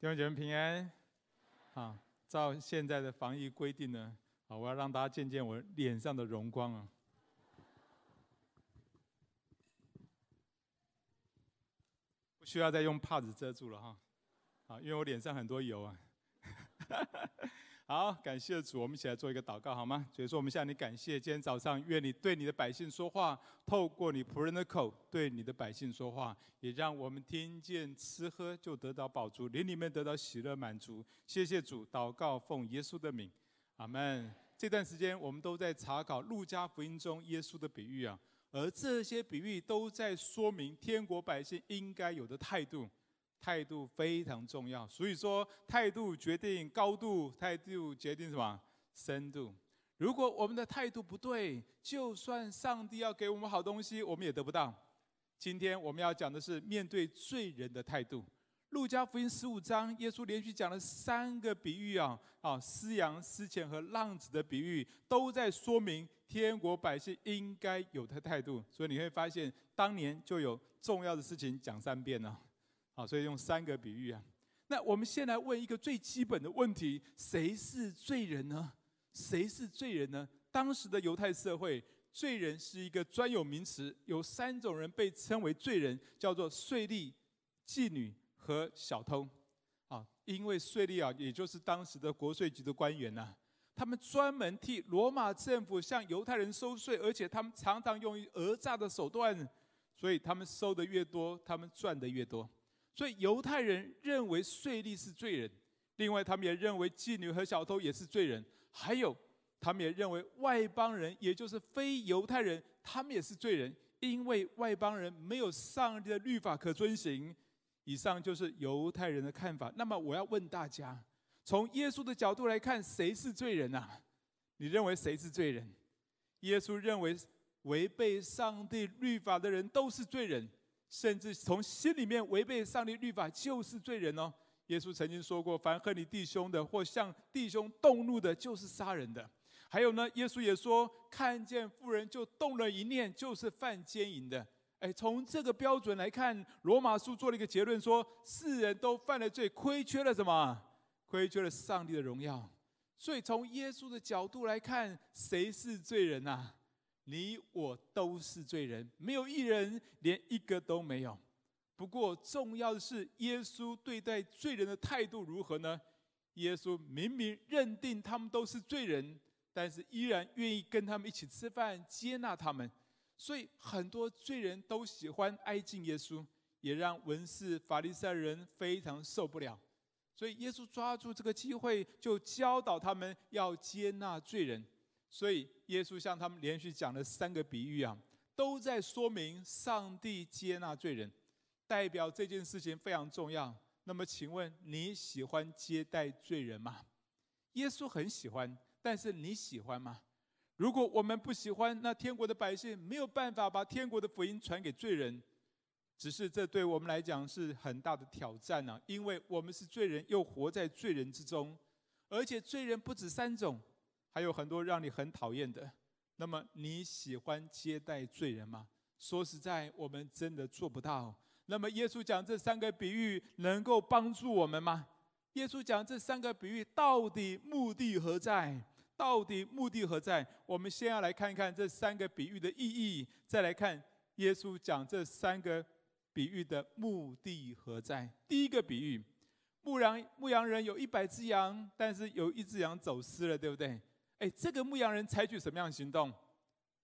弟兄姐妹平安，啊，照现在的防疫规定呢，啊，我要让大家见见我脸上的荣光啊，不需要再用帕子遮住了哈，啊，因为我脸上很多油啊。好，感谢主，我们一起来做一个祷告好吗？所以说，我们向你感谢，今天早上愿你对你的百姓说话，透过你仆人的口对你的百姓说话，也让我们听见吃喝就得到饱足，灵里面得到喜乐满足。谢谢主，祷告奉耶稣的名，阿门。这段时间我们都在查考路加福音中耶稣的比喻啊，而这些比喻都在说明天国百姓应该有的态度。态度非常重要，所以说态度决定高度，态度决定什么深度。如果我们的态度不对，就算上帝要给我们好东西，我们也得不到。今天我们要讲的是面对罪人的态度。路加福音十五章，耶稣连续讲了三个比喻啊，啊，失羊、失钱和浪子的比喻，都在说明天国百姓应该有的态度。所以你会发现，当年就有重要的事情讲三遍了。好，所以用三个比喻啊。那我们先来问一个最基本的问题：谁是罪人呢？谁是罪人呢？当时的犹太社会，罪人是一个专有名词，有三种人被称为罪人，叫做税吏、妓女和小偷。啊，因为税吏啊，也就是当时的国税局的官员呐，他们专门替罗马政府向犹太人收税，而且他们常常用于讹诈的手段，所以他们收的越多，他们赚的越多。所以犹太人认为税吏是罪人，另外他们也认为妓女和小偷也是罪人，还有他们也认为外邦人，也就是非犹太人，他们也是罪人，因为外邦人没有上帝的律法可遵行。以上就是犹太人的看法。那么我要问大家，从耶稣的角度来看，谁是罪人啊？你认为谁是罪人？耶稣认为违背上帝律法的人都是罪人。甚至从心里面违背上帝律法就是罪人哦。耶稣曾经说过：“凡恨你弟兄的，或向弟兄动怒的，就是杀人的。”还有呢，耶稣也说：“看见妇人就动了一念，就是犯奸淫的。”哎，从这个标准来看，罗马书做了一个结论说：世人都犯了罪，亏缺了什么？亏缺了上帝的荣耀。所以从耶稣的角度来看，谁是罪人呐、啊？你我都是罪人，没有一人，连一个都没有。不过重要的是，耶稣对待罪人的态度如何呢？耶稣明明认定他们都是罪人，但是依然愿意跟他们一起吃饭，接纳他们。所以很多罪人都喜欢挨近耶稣，也让文士法利赛人非常受不了。所以耶稣抓住这个机会，就教导他们要接纳罪人。所以，耶稣向他们连续讲了三个比喻啊，都在说明上帝接纳罪人，代表这件事情非常重要。那么，请问你喜欢接待罪人吗？耶稣很喜欢，但是你喜欢吗？如果我们不喜欢，那天国的百姓没有办法把天国的福音传给罪人，只是这对我们来讲是很大的挑战呢，因为我们是罪人，又活在罪人之中，而且罪人不止三种。还有很多让你很讨厌的，那么你喜欢接待罪人吗？说实在，我们真的做不到。那么耶稣讲这三个比喻能够帮助我们吗？耶稣讲这三个比喻到底目的何在？到底目的何在？我们先要来看一看这三个比喻的意义，再来看耶稣讲这三个比喻的目的何在。第一个比喻，牧羊牧羊人有一百只羊，但是有一只羊走失了，对不对？哎，这个牧羊人采取什么样的行动？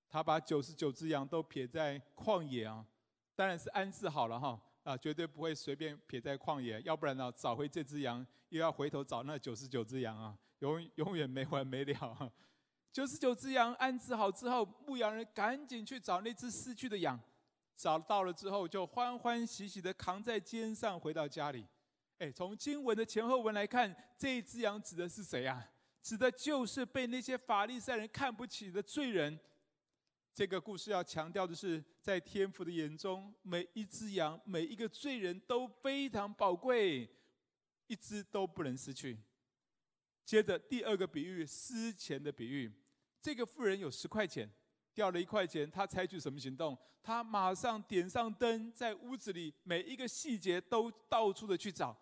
他把九十九只羊都撇在旷野啊，当然是安置好了哈啊，绝对不会随便撇在旷野，要不然呢，找回这只羊又要回头找那九十九只羊啊，永永远没完没了。九十九只羊安置好之后，牧羊人赶紧去找那只失去的羊，找到了之后就欢欢喜喜的扛在肩上回到家里。哎，从经文的前后文来看，这一只羊指的是谁呀？指的就是被那些法利赛人看不起的罪人。这个故事要强调的是，在天父的眼中，每一只羊、每一个罪人都非常宝贵，一只都不能失去。接着第二个比喻，失钱的比喻。这个富人有十块钱，掉了一块钱，他采取什么行动？他马上点上灯，在屋子里每一个细节都到处的去找。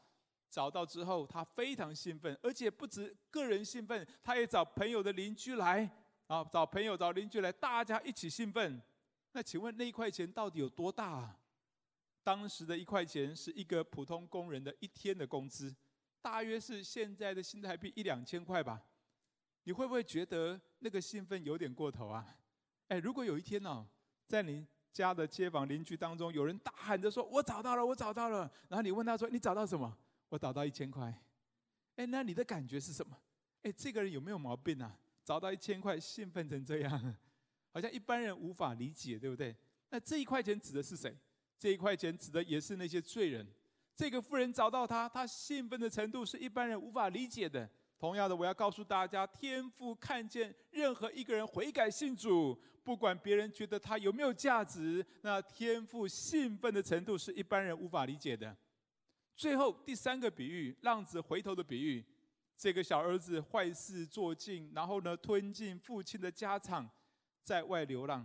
找到之后，他非常兴奋，而且不止个人兴奋，他也找朋友的邻居来啊，找朋友找邻居来，大家一起兴奋。那请问那一块钱到底有多大啊？当时的一块钱是一个普通工人的一天的工资，大约是现在的新台币一两千块吧。你会不会觉得那个兴奋有点过头啊？哎，如果有一天呢、哦，在你家的街坊邻居当中，有人大喊着说：“我找到了，我找到了。”然后你问他说：“你找到什么？”我找到一千块，哎，那你的感觉是什么？哎，这个人有没有毛病啊？找到一千块，兴奋成这样，好像一般人无法理解，对不对？那这一块钱指的是谁？这一块钱指的也是那些罪人。这个妇人找到他，他兴奋的程度是一般人无法理解的。同样的，我要告诉大家，天父看见任何一个人悔改信主，不管别人觉得他有没有价值，那天父兴奋的程度是一般人无法理解的。最后第三个比喻，浪子回头的比喻。这个小儿子坏事做尽，然后呢，吞尽父亲的家产，在外流浪。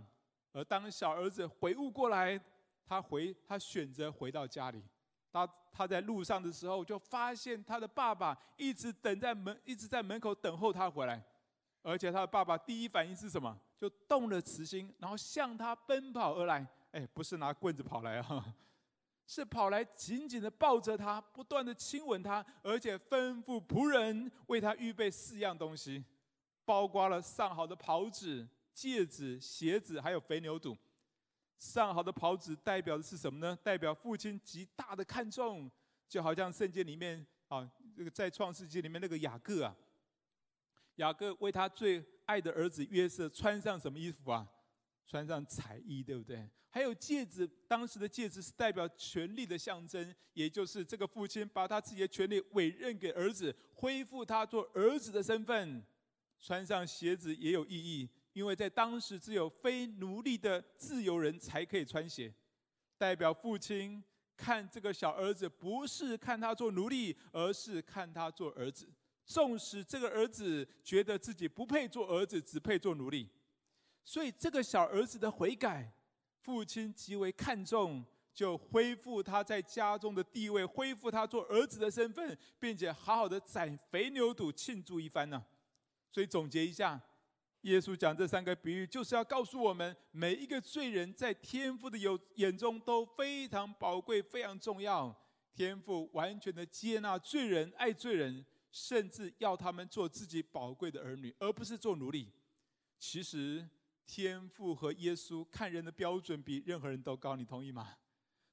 而当小儿子悔悟过来，他回他选择回到家里。他他在路上的时候，就发现他的爸爸一直等在门，一直在门口等候他回来。而且他的爸爸第一反应是什么？就动了慈心，然后向他奔跑而来。哎，不是拿棍子跑来啊。是跑来紧紧的抱着他，不断的亲吻他，而且吩咐仆人为他预备四样东西，包括了上好的袍子、戒指、鞋子，还有肥牛肚。上好的袍子代表的是什么呢？代表父亲极大的看重，就好像圣经里面啊，这个在创世纪里面那个雅各啊，雅各为他最爱的儿子约瑟穿上什么衣服啊？穿上彩衣，对不对？还有戒指，当时的戒指是代表权力的象征，也就是这个父亲把他自己的权力委任给儿子，恢复他做儿子的身份。穿上鞋子也有意义，因为在当时只有非奴隶的自由人才可以穿鞋，代表父亲看这个小儿子不是看他做奴隶，而是看他做儿子。纵使这个儿子觉得自己不配做儿子，只配做奴隶。所以，这个小儿子的悔改，父亲极为看重，就恢复他在家中的地位，恢复他做儿子的身份，并且好好的宰肥牛肚庆祝一番呢。所以总结一下，耶稣讲这三个比喻，就是要告诉我们，每一个罪人在天父的有眼中都非常宝贵、非常重要。天父完全的接纳罪人、爱罪人，甚至要他们做自己宝贵的儿女，而不是做奴隶。其实。天父和耶稣看人的标准比任何人都高，你同意吗？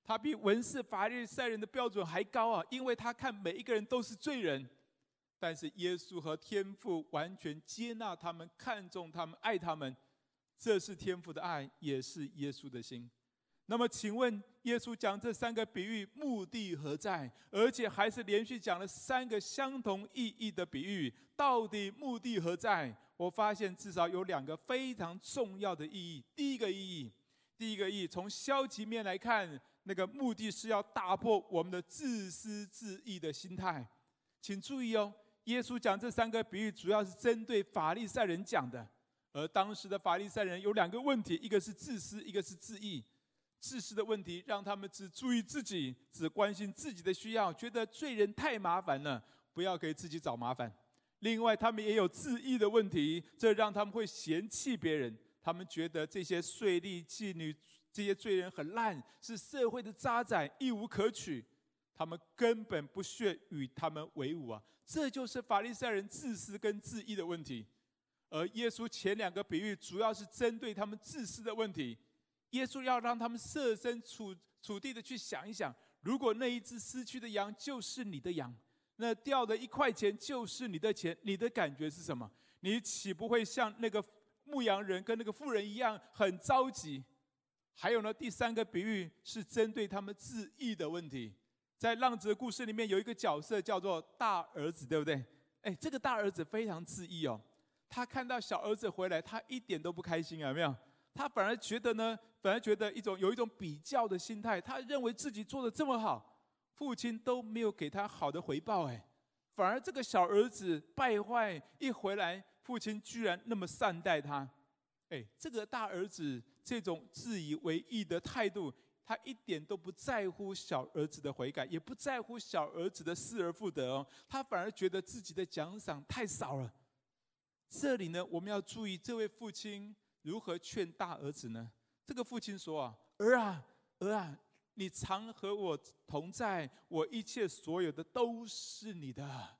他比文士法利赛人的标准还高啊，因为他看每一个人都是罪人。但是耶稣和天父完全接纳他们，看重他们，爱他们，这是天父的爱，也是耶稣的心。那么，请问耶稣讲这三个比喻目的何在？而且还是连续讲了三个相同意义的比喻，到底目的何在？我发现至少有两个非常重要的意义。第一个意义，第一个意义，从消极面来看，那个目的是要打破我们的自私自义的心态。请注意哦，耶稣讲这三个比喻，主要是针对法利赛人讲的。而当时的法利赛人有两个问题：一个是自私，一个是自义。自私的问题让他们只注意自己，只关心自己的需要，觉得罪人太麻烦了，不要给自己找麻烦。另外，他们也有自义的问题，这让他们会嫌弃别人。他们觉得这些税吏、妓女、这些罪人很烂，是社会的渣滓，一无可取。他们根本不屑与他们为伍啊！这就是法利赛人自私跟自义的问题。而耶稣前两个比喻主要是针对他们自私的问题。耶稣要让他们设身处处地的去想一想：如果那一只失去的羊就是你的羊。那掉的一块钱就是你的钱，你的感觉是什么？你岂不会像那个牧羊人跟那个妇人一样很着急？还有呢，第三个比喻是针对他们自义的问题。在浪子的故事里面，有一个角色叫做大儿子，对不对？哎，这个大儿子非常自义哦，他看到小儿子回来，他一点都不开心啊，有没有？他反而觉得呢，反而觉得一种有一种比较的心态，他认为自己做的这么好。父亲都没有给他好的回报，哎，反而这个小儿子败坏一回来，父亲居然那么善待他，哎，这个大儿子这种自以为意的态度，他一点都不在乎小儿子的悔改，也不在乎小儿子的失而复得哦，他反而觉得自己的奖赏太少了。这里呢，我们要注意这位父亲如何劝大儿子呢？这个父亲说啊：“儿啊，儿啊，你常和我同在，我一切所有的都是你的。”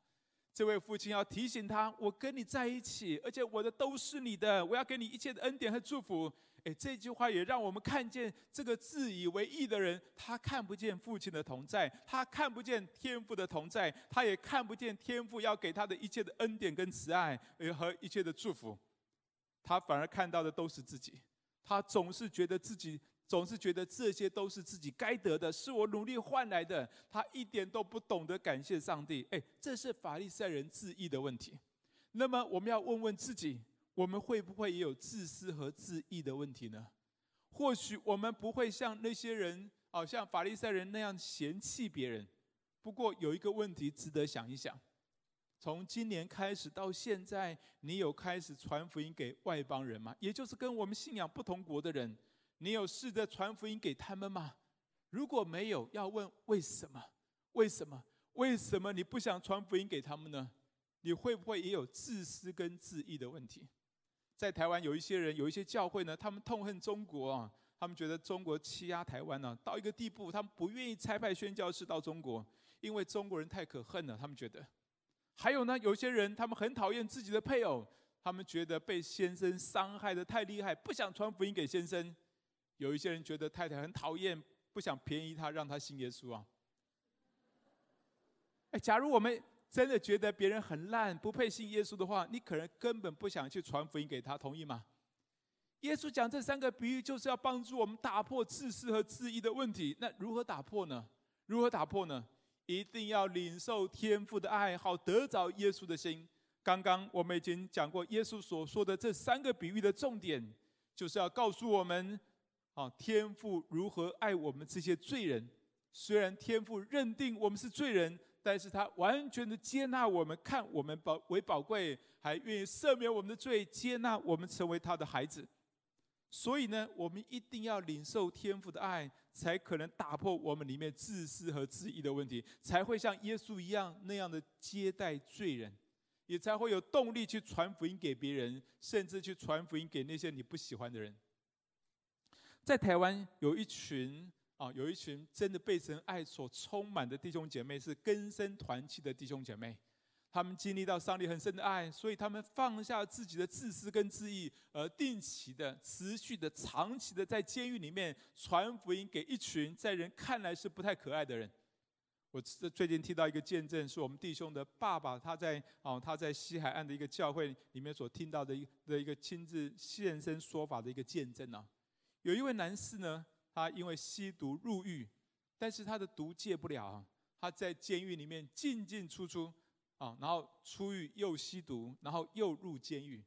这位父亲要提醒他：“我跟你在一起，而且我的都是你的，我要给你一切的恩典和祝福。”哎，这句话也让我们看见这个自以为义的人，他看不见父亲的同在，他看不见天父的同在，他也看不见天父要给他的一切的恩典跟慈爱，和一切的祝福，他反而看到的都是自己，他总是觉得自己。总是觉得这些都是自己该得的，是我努力换来的。他一点都不懂得感谢上帝。哎，这是法利赛人自义的问题。那么我们要问问自己：我们会不会也有自私和自义的问题呢？或许我们不会像那些人，好像法利赛人那样嫌弃别人。不过有一个问题值得想一想：从今年开始到现在，你有开始传福音给外邦人吗？也就是跟我们信仰不同国的人。你有试着传福音给他们吗？如果没有，要问为什么？为什么？为什么你不想传福音给他们呢？你会不会也有自私跟自义的问题？在台湾有一些人，有一些教会呢，他们痛恨中国啊，他们觉得中国欺压台湾呢，到一个地步，他们不愿意差派宣教士到中国，因为中国人太可恨了。他们觉得，还有呢，有些人他们很讨厌自己的配偶，他们觉得被先生伤害得太厉害，不想传福音给先生。有一些人觉得太太很讨厌，不想便宜他，让他信耶稣啊。哎，假如我们真的觉得别人很烂，不配信耶稣的话，你可能根本不想去传福音给他，同意吗？耶稣讲这三个比喻，就是要帮助我们打破自私和自义的问题。那如何打破呢？如何打破呢？一定要领受天父的爱，好得着耶稣的心。刚刚我们已经讲过，耶稣所说的这三个比喻的重点，就是要告诉我们。啊，天父如何爱我们这些罪人？虽然天父认定我们是罪人，但是他完全的接纳我们，看我们宝为宝贵，还愿意赦免我们的罪，接纳我们成为他的孩子。所以呢，我们一定要领受天父的爱，才可能打破我们里面自私和自义的问题，才会像耶稣一样那样的接待罪人，也才会有动力去传福音给别人，甚至去传福音给那些你不喜欢的人。在台湾有一群啊，有一群真的被神爱所充满的弟兄姐妹，是根深团契的弟兄姐妹。他们经历到上帝很深的爱，所以他们放下自己的自私跟自义，而定期的、持续的、长期的在监狱里面传福音给一群在人看来是不太可爱的人。我最近听到一个见证，是我们弟兄的爸爸，他在啊他在西海岸的一个教会里面所听到的一的一个亲自现身说法的一个见证啊。有一位男士呢，他因为吸毒入狱，但是他的毒戒不了，他在监狱里面进进出出啊，然后出狱又吸毒，然后又入监狱。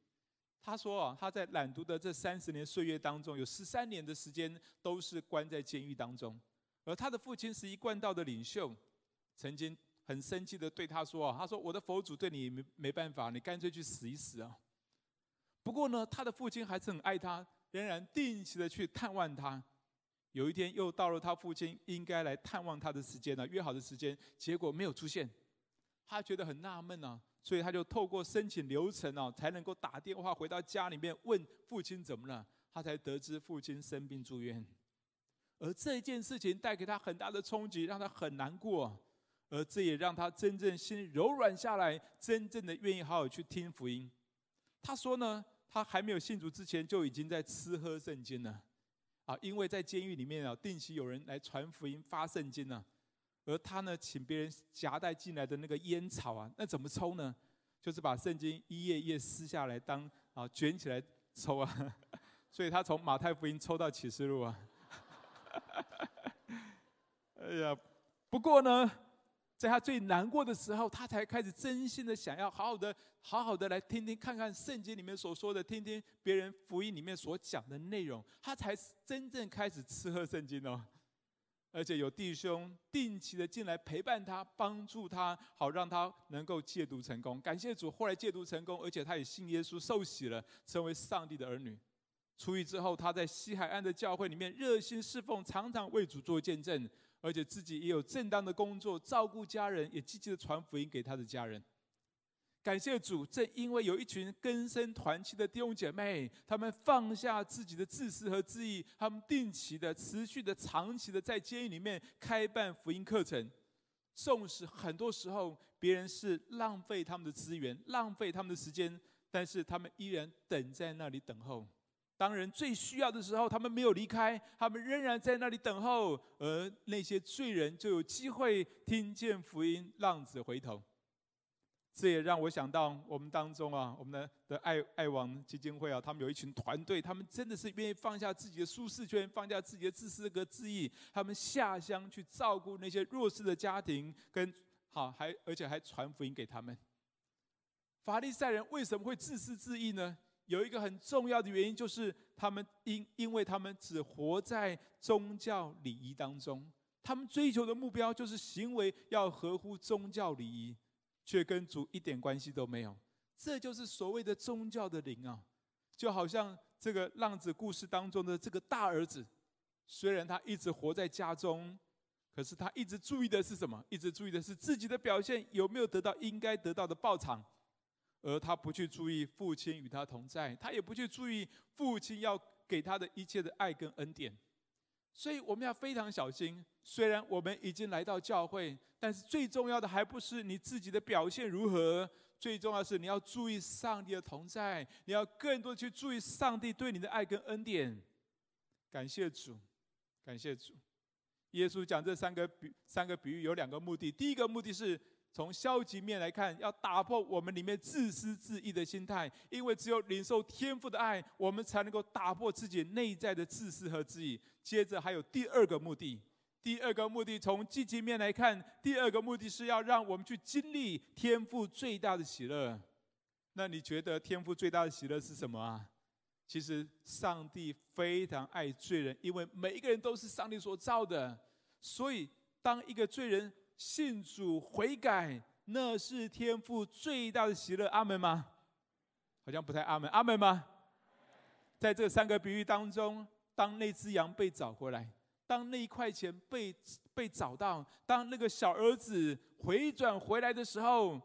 他说啊，他在染毒的这三十年岁月当中，有十三年的时间都是关在监狱当中。而他的父亲是一贯道的领袖，曾经很生气的对他说啊，他说我的佛祖对你没没办法，你干脆去死一死啊。不过呢，他的父亲还是很爱他。仍然定期的去探望他，有一天又到了他父亲应该来探望他的时间了，约好的时间，结果没有出现，他觉得很纳闷啊，所以他就透过申请流程啊，才能够打电话回到家里面问父亲怎么了，他才得知父亲生病住院，而这件事情带给他很大的冲击，让他很难过，而这也让他真正心柔软下来，真正的愿意好好去听福音。他说呢。他还没有信主之前，就已经在吃喝圣经了，啊，因为在监狱里面啊，定期有人来传福音、发圣经呢，而他呢，请别人夹带进来的那个烟草啊，那怎么抽呢？就是把圣经一页一页撕下来当啊卷起来抽啊，所以他从马太福音抽到启示录啊，哎呀，不过呢。在他最难过的时候，他才开始真心的想要好好的、好好的来听听看看圣经里面所说的，听听别人福音里面所讲的内容，他才是真正开始吃喝圣经哦。而且有弟兄定期的进来陪伴他，帮助他，好让他能够戒毒成功。感谢主，后来戒毒成功，而且他也信耶稣受洗了，成为上帝的儿女。出狱之后，他在西海岸的教会里面热心侍奉，常常为主做见证，而且自己也有正当的工作，照顾家人，也积极的传福音给他的家人。感谢主，正因为有一群根深团契的弟兄姐妹，他们放下自己的自私和自义，他们定期的、持续的、长期的在监狱里面开办福音课程。纵使很多时候别人是浪费他们的资源、浪费他们的时间，但是他们依然等在那里等候。当人最需要的时候，他们没有离开，他们仍然在那里等候，而那些罪人就有机会听见福音，浪子回头。这也让我想到我们当中啊，我们的的爱爱网基金会啊，他们有一群团队，他们真的是愿意放下自己的舒适圈，放下自己的自私和自义，他们下乡去照顾那些弱势的家庭，跟好还而且还传福音给他们。法利赛人为什么会自私自义呢？有一个很重要的原因，就是他们因因为他们只活在宗教礼仪当中，他们追求的目标就是行为要合乎宗教礼仪，却跟主一点关系都没有。这就是所谓的宗教的灵啊！就好像这个浪子故事当中的这个大儿子，虽然他一直活在家中，可是他一直注意的是什么？一直注意的是自己的表现有没有得到应该得到的报偿。而他不去注意父亲与他同在，他也不去注意父亲要给他的一切的爱跟恩典，所以我们要非常小心。虽然我们已经来到教会，但是最重要的还不是你自己的表现如何，最重要是你要注意上帝的同在，你要更多去注意上帝对你的爱跟恩典。感谢主，感谢主。耶稣讲这三个比三个比喻有两个目的，第一个目的是。从消极面来看，要打破我们里面自私自义的心态，因为只有领受天赋的爱，我们才能够打破自己内在的自私和自义。接着还有第二个目的，第二个目的从积极面来看，第二个目的是要让我们去经历天赋最大的喜乐。那你觉得天赋最大的喜乐是什么啊？其实上帝非常爱罪人，因为每一个人都是上帝所造的，所以当一个罪人。信主悔改，那是天父最大的喜乐。阿门吗？好像不太阿门。阿门吗？在这三个比喻当中，当那只羊被找回来，当那一块钱被被找到，当那个小儿子回转回来的时候，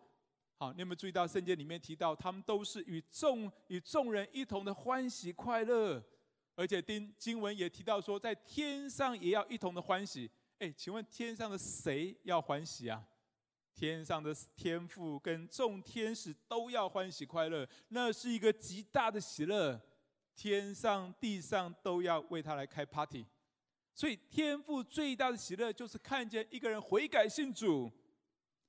好，你有没有注意到圣经里面提到，他们都是与众与众人一同的欢喜快乐，而且经经文也提到说，在天上也要一同的欢喜。哎，请问天上的谁要欢喜啊？天上的天父跟众天使都要欢喜快乐，那是一个极大的喜乐，天上地上都要为他来开 party。所以天父最大的喜乐就是看见一个人悔改信主，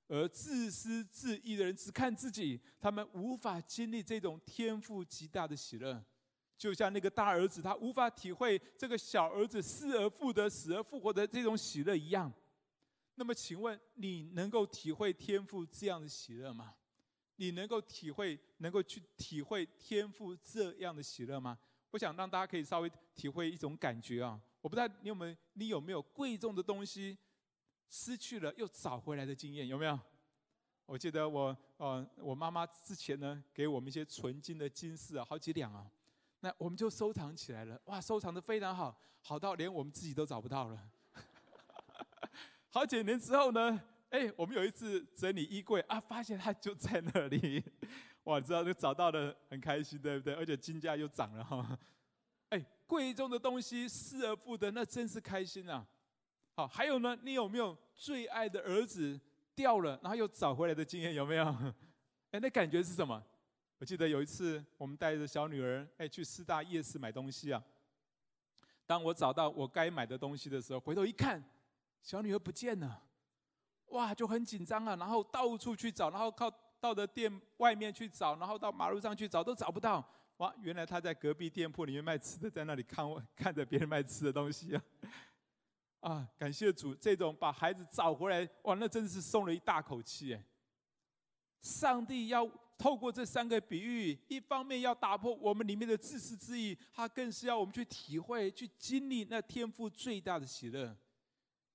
而自私自义的人只看自己，他们无法经历这种天父极大的喜乐。就像那个大儿子，他无法体会这个小儿子失而复得、死而复活的这种喜乐一样。那么，请问你能够体会天父这样的喜乐吗？你能够体会、能够去体会天父这样的喜乐吗？我想让大家可以稍微体会一种感觉啊！我不知道你有没有，你有没有贵重的东西失去了又找回来的经验？有没有？我记得我，呃，我妈妈之前呢，给我们一些纯金的金饰啊，好几两啊。那我们就收藏起来了，哇，收藏的非常好，好到连我们自己都找不到了。好几年之后呢，哎，我们有一次整理衣柜啊，发现它就在那里，哇，知道就找到了，很开心，对不对？而且金价又涨了哈。哎，贵重的东西失而复得，那真是开心啊。好，还有呢，你有没有最爱的儿子掉了，然后又找回来的经验？有没有？哎，那感觉是什么？我记得有一次，我们带着小女儿哎去师大夜市买东西啊。当我找到我该买的东西的时候，回头一看，小女儿不见了，哇，就很紧张啊。然后到处去找，然后靠到的店外面去找，然后到马路上去找，都找不到。哇，原来她在隔壁店铺里面卖吃的，在那里看我看着别人卖吃的东西啊。啊，感谢主，这种把孩子找回来，哇，那真的是松了一大口气哎。上帝要。透过这三个比喻，一方面要打破我们里面的自私自意，他更是要我们去体会、去经历那天赋最大的喜乐。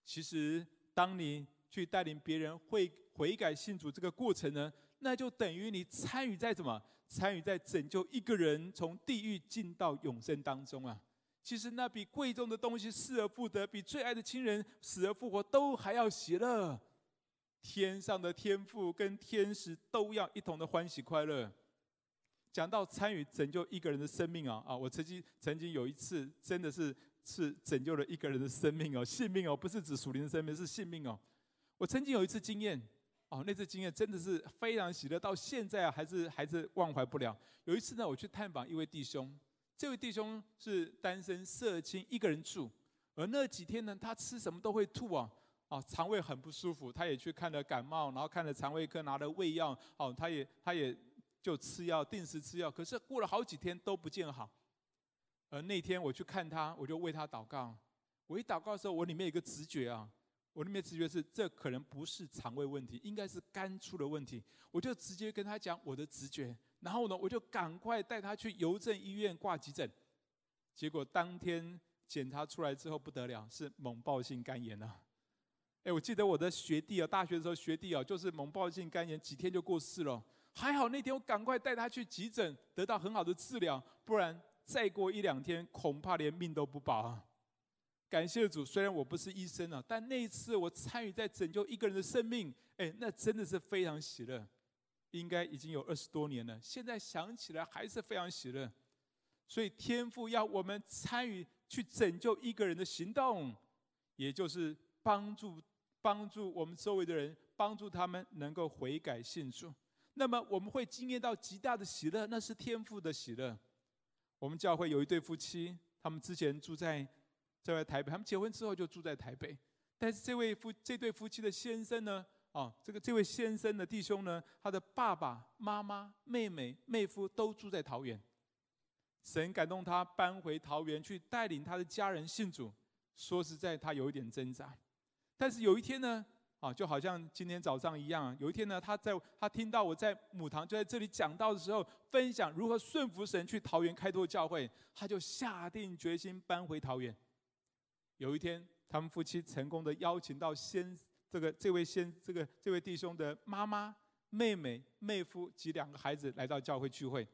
其实，当你去带领别人会悔改信主这个过程呢，那就等于你参与在什么？参与在拯救一个人从地狱进到永生当中啊！其实那比贵重的东西失而复得，比最爱的亲人死而复活都还要喜乐。天上的天父跟天使都要一同的欢喜快乐。讲到参与拯救一个人的生命啊啊！我曾经曾经有一次真的是是拯救了一个人的生命哦，性命哦，不是指属灵的生命，是性命哦。我曾经有一次经验哦，那次经验真的是非常喜乐，到现在啊还是还是忘怀不了。有一次呢，我去探访一位弟兄，这位弟兄是单身社青，一个人住，而那几天呢，他吃什么都会吐啊啊，肠胃很不舒服，他也去看了感冒，然后看了肠胃科，拿了胃药，哦，他也他也。就吃药，定时吃药，可是过了好几天都不见好。而那天我去看他，我就为他祷告。我一祷告的时候，我里面有个直觉啊，我里面直觉是这可能不是肠胃问题，应该是肝出了问题。我就直接跟他讲我的直觉，然后呢，我就赶快带他去邮政医院挂急诊。结果当天检查出来之后不得了，是猛暴性肝炎啊！哎，我记得我的学弟啊，大学的时候学弟啊，就是猛暴性肝炎，几天就过世了。还好那天我赶快带他去急诊，得到很好的治疗，不然再过一两天恐怕连命都不保啊！感谢主，虽然我不是医生啊，但那一次我参与在拯救一个人的生命，哎，那真的是非常喜乐。应该已经有二十多年了，现在想起来还是非常喜乐。所以天父要我们参与去拯救一个人的行动，也就是帮助帮助我们周围的人，帮助他们能够悔改信主。那么我们会经验到极大的喜乐，那是天赋的喜乐。我们教会有一对夫妻，他们之前住在在台北，他们结婚之后就住在台北。但是这位夫这对夫妻的先生呢，啊，这个这位先生的弟兄呢，他的爸爸妈妈、妹妹、妹夫都住在桃园。神感动他搬回桃园去带领他的家人信主。说实在，他有一点挣扎。但是有一天呢，啊，就好像今天早上一样。有一天呢，他在他听到我在母堂就在这里讲到的时候，分享如何顺服神去桃园开拓教会，他就下定决心搬回桃园。有一天，他们夫妻成功的邀请到先这个这位先这个这位弟兄的妈妈、妹妹、妹夫及两个孩子来到教会聚会。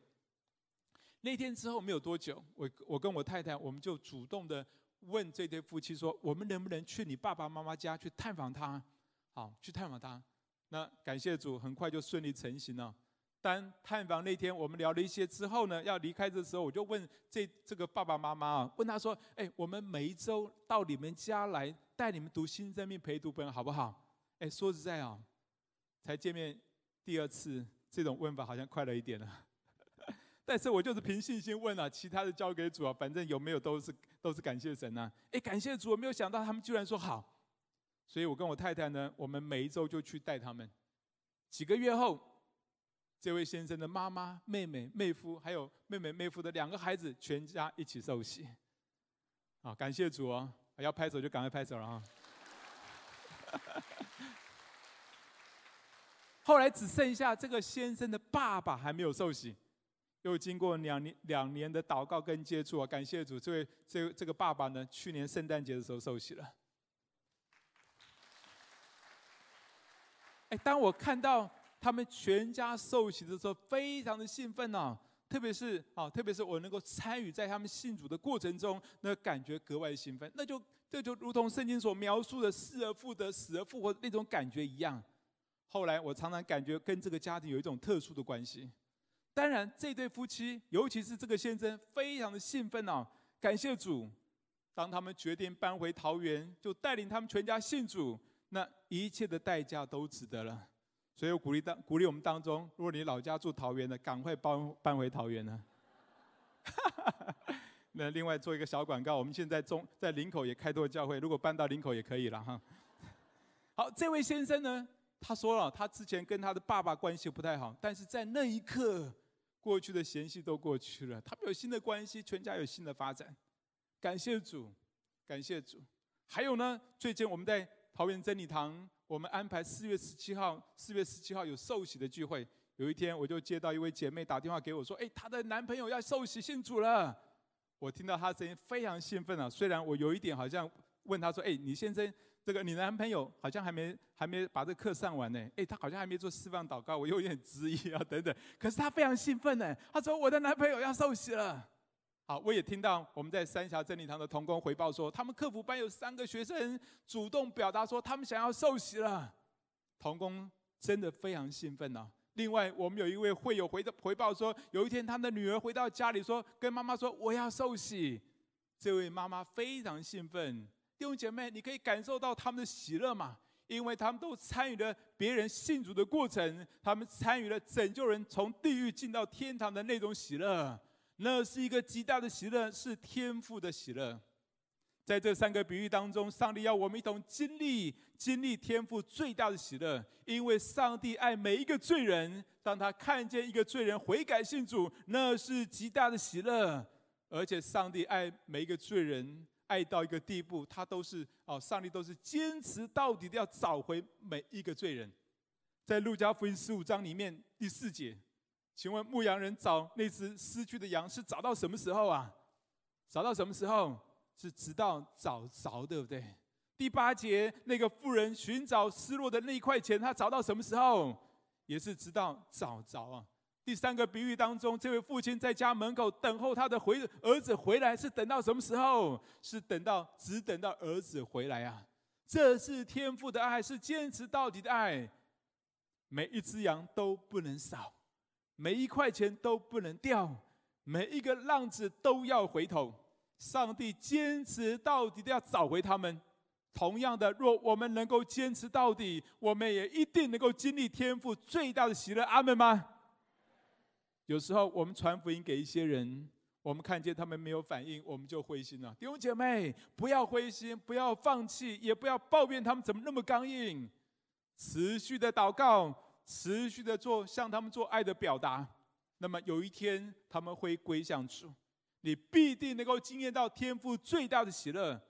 那天之后没有多久，我我跟我太太我们就主动的问这对夫妻说：我们能不能去你爸爸妈妈家去探访他？好，去探访他。那感谢主，很快就顺利成行了。当探访那天，我们聊了一些之后呢，要离开的时候，我就问这这个爸爸妈妈啊，问他说：“哎，我们每一周到你们家来带你们读新生命陪读本，好不好？”哎，说实在啊，才见面第二次，这种问法好像快了一点了。但是我就是凭信心问啊，其他的交给主啊，反正有没有都是都是感谢神呐。哎，感谢主，我没有想到他们居然说好。所以我跟我太太呢，我们每一周就去带他们。几个月后，这位先生的妈妈、妹妹、妹夫，还有妹妹、妹夫的两个孩子，全家一起受洗。啊，感谢主哦！要拍手就赶快拍手了啊！后来只剩下这个先生的爸爸还没有受洗，又经过两年两年的祷告跟接触啊，感谢主，这位这这个爸爸呢，去年圣诞节的时候受洗了。哎，当我看到他们全家受洗的时候，非常的兴奋呐、特别是啊，特别是我能够参与在他们信主的过程中，那感觉格外兴奋。那就这就如同圣经所描述的失而复得、死而复活那种感觉一样。后来我常常感觉跟这个家庭有一种特殊的关系。当然，这对夫妻，尤其是这个先生，非常的兴奋啊！感谢主，当他们决定搬回桃园，就带领他们全家信主。那一切的代价都值得了，所以我鼓励当鼓励我们当中，如果你老家住桃园的，赶快搬搬回桃园呢。那另外做一个小广告，我们现在中在林口也开拓教会，如果搬到林口也可以了哈。好，这位先生呢，他说了，他之前跟他的爸爸关系不太好，但是在那一刻，过去的嫌隙都过去了，他们有新的关系，全家有新的发展，感谢主，感谢主。还有呢，最近我们在。桃园真理堂，我们安排四月十七号，四月十七号有受洗的聚会。有一天，我就接到一位姐妹打电话给我，说：“哎，她的男朋友要受洗信主了。”我听到她声音非常兴奋啊！虽然我有一点好像问她说：“哎，你先生这个你男朋友好像还没还没把这课上完呢，哎，他好像还没做释放祷告，我有点质疑啊，等等。可是他非常兴奋呢，他说我的男朋友要受洗了。好，我也听到我们在三峡真理堂的同工回报说，他们客服班有三个学生主动表达说他们想要受洗了，同工真的非常兴奋呐。另外，我们有一位会友回的回报说，有一天他的女儿回到家里说，跟妈妈说我要受洗，这位妈妈非常兴奋。弟兄姐妹，你可以感受到他们的喜乐吗？因为他们都参与了别人信主的过程，他们参与了拯救人从地狱进到天堂的那种喜乐，那是一个极大的喜乐，是天赋的喜乐。在这三个比喻当中，上帝要我们一同经历经历天赋最大的喜乐，因为上帝爱每一个罪人，当他看见一个罪人悔改信主，那是极大的喜乐，而且上帝爱每一个罪人。爱到一个地步，他都是哦，上帝都是坚持到底的，要找回每一个罪人。在路加福音十五章里面第四节，请问牧羊人找那只失去的羊是找到什么时候啊？找到什么时候？是直到找着，对不对？第八节，那个妇人寻找失落的那一块钱，他找到什么时候？也是直到找着啊。第三个比喻当中，这位父亲在家门口等候他的回儿子回来，是等到什么时候？是等到只等到儿子回来啊！这是天父的爱，是坚持到底的爱。每一只羊都不能少，每一块钱都不能掉，每一个浪子都要回头。上帝坚持到底的要找回他们。同样的，若我们能够坚持到底，我们也一定能够经历天父最大的喜乐。阿门吗？有时候我们传福音给一些人，我们看见他们没有反应，我们就灰心了。弟兄姐妹，不要灰心，不要放弃，也不要抱怨他们怎么那么刚硬。持续的祷告，持续的做，向他们做爱的表达。那么有一天他们会归向主，你必定能够经验到天父最大的喜乐。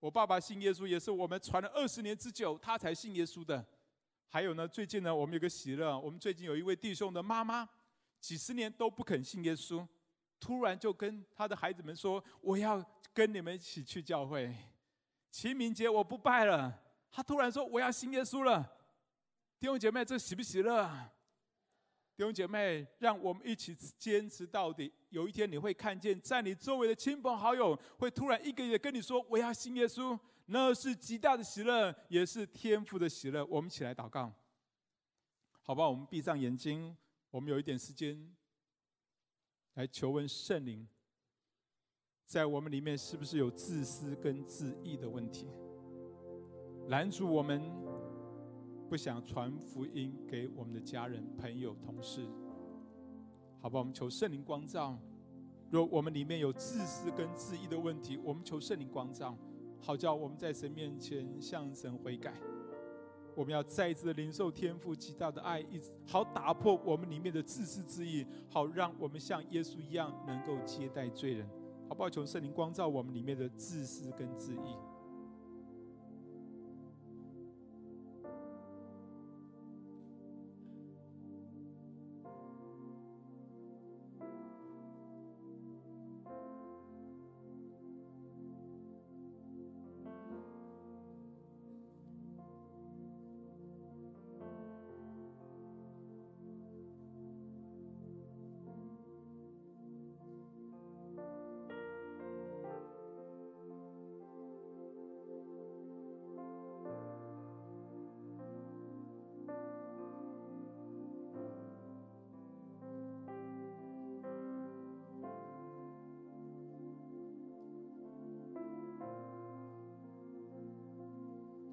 我爸爸信耶稣，也是我们传了二十年之久，他才信耶稣的。还有呢，最近呢，我们有个喜乐，我们最近有一位弟兄的妈妈。几十年都不肯信耶稣，突然就跟他的孩子们说：“我要跟你们一起去教会。”清明节我不拜了，他突然说：“我要信耶稣了。”弟兄姐妹，这喜不喜乐？弟兄姐妹，让我们一起坚持到底。有一天你会看见，在你周围的亲朋好友会突然一个一个跟你说：“我要信耶稣。”那是极大的喜乐，也是天赋的喜乐。我们一起来祷告，好吧？我们闭上眼睛。我们有一点时间来求问圣灵，在我们里面是不是有自私跟自义的问题，拦阻我们不想传福音给我们的家人、朋友、同事？好吧，我们求圣灵光照。若我们里面有自私跟自义的问题，我们求圣灵光照，好叫我们在神面前向神悔改。我们要再一次的领受天赋极大的爱，一好打破我们里面的自私之意，好让我们像耶稣一样能够接待罪人，好不好？求圣灵光照我们里面的自私跟自意。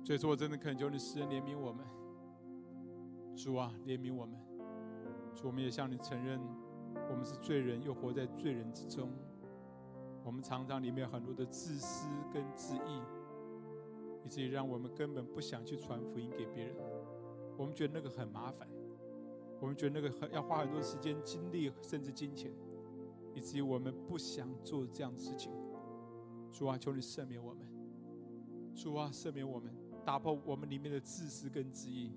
所以说，我真的恳求你，施恩怜悯我们，主啊，怜悯我们，主，我们也向你承认，我们是罪人，又活在罪人之中。我们常常里面很多的自私跟自义，以至于让我们根本不想去传福音给别人。我们觉得那个很麻烦，我们觉得那个很要花很多时间、精力，甚至金钱，以至于我们不想做这样的事情。主啊，求你赦免我们，主啊，赦免我们。打破我们里面的自私跟自义，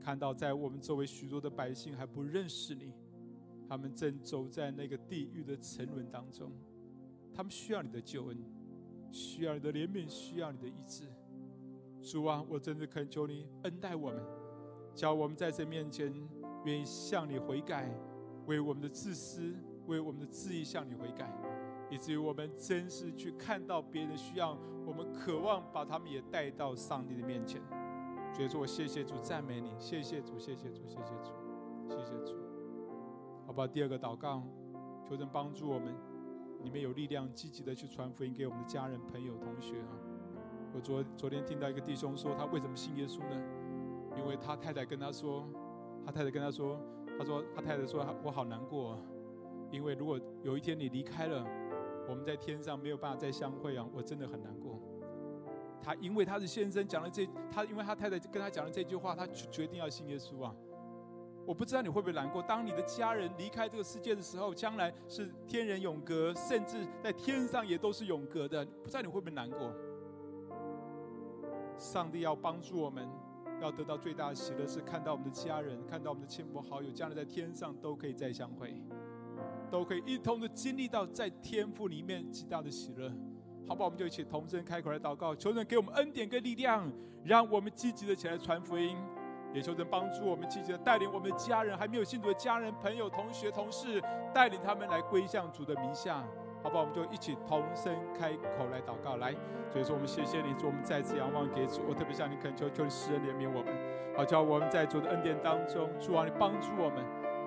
看到在我们周围许多的百姓还不认识你，他们正走在那个地狱的沉沦当中，他们需要你的救恩，需要你的怜悯，需要你的医治。主啊，我真的恳求你恩待我们，叫我们在这面前愿意向你悔改，为我们的自私，为我们的自义向你悔改，以至于我们真是去看到别人的需要，我们渴望把他们也带到上帝的面前。所以说我谢谢主，赞美你，谢谢主，谢谢主，谢谢主，谢谢主。好吧？第二个祷告，求神帮助我们，里面有力量，积极的去传福音给我们的家人、朋友、同学啊。我昨昨天听到一个弟兄说，他为什么信耶稣呢？因为他太太跟他说，他太太跟他说，他说他太太说，我好难过，因为如果有一天你离开了，我们在天上没有办法再相会啊，我真的很难过。他因为他的先生讲了这，他因为他太太跟他讲了这句话，他决定要信耶稣啊。我不知道你会不会难过。当你的家人离开这个世界的时候，将来是天人永隔，甚至在天上也都是永隔的。不知道你会不会难过？上帝要帮助我们，要得到最大的喜乐，是看到我们的家人，看到我们的亲朋好友，将来在天上都可以再相会，都可以一同的经历到在天父里面极大的喜乐。好不好？我们就一起同声开口来祷告，求神给我们恩典跟力量，让我们积极的起来传福音；也求神帮助我们积极的带领我们的家人，还没有信主的家人、朋友、同学、同事，带领他们来归向主的名下。好不好？我们就一起同声开口来祷告。来，所以说我们谢谢你，主，我们再次仰望给主。我特别向你恳求，求你施恩怜悯我们，好叫我们在主的恩典当中，主啊，你帮助我们，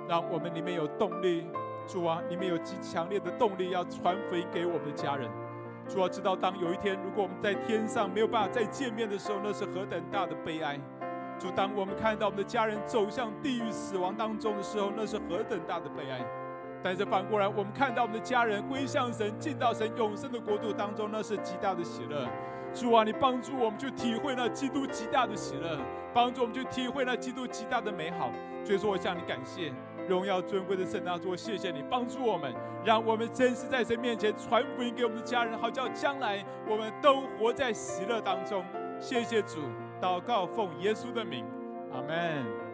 让我们里面有动力。主啊，你们有极强烈的动力，要传福音给我们的家人。主要知道，当有一天，如果我们在天上没有办法再见面的时候，那是何等大的悲哀。主，当我们看到我们的家人走向地狱死亡当中的时候，那是何等大的悲哀。但是反过来，我们看到我们的家人归向神，进到神永生的国度当中，那是极大的喜乐。主啊，你帮助我们去体会那基督极大的喜乐，帮助我们去体会那基督极大的美好。所以说，我向你感谢。荣耀尊贵的圣大主，谢谢你帮助我们，让我们真实在神面前传福音给我们的家人，好叫将来我们都活在喜乐当中。谢谢主，祷告奉耶稣的名，阿门。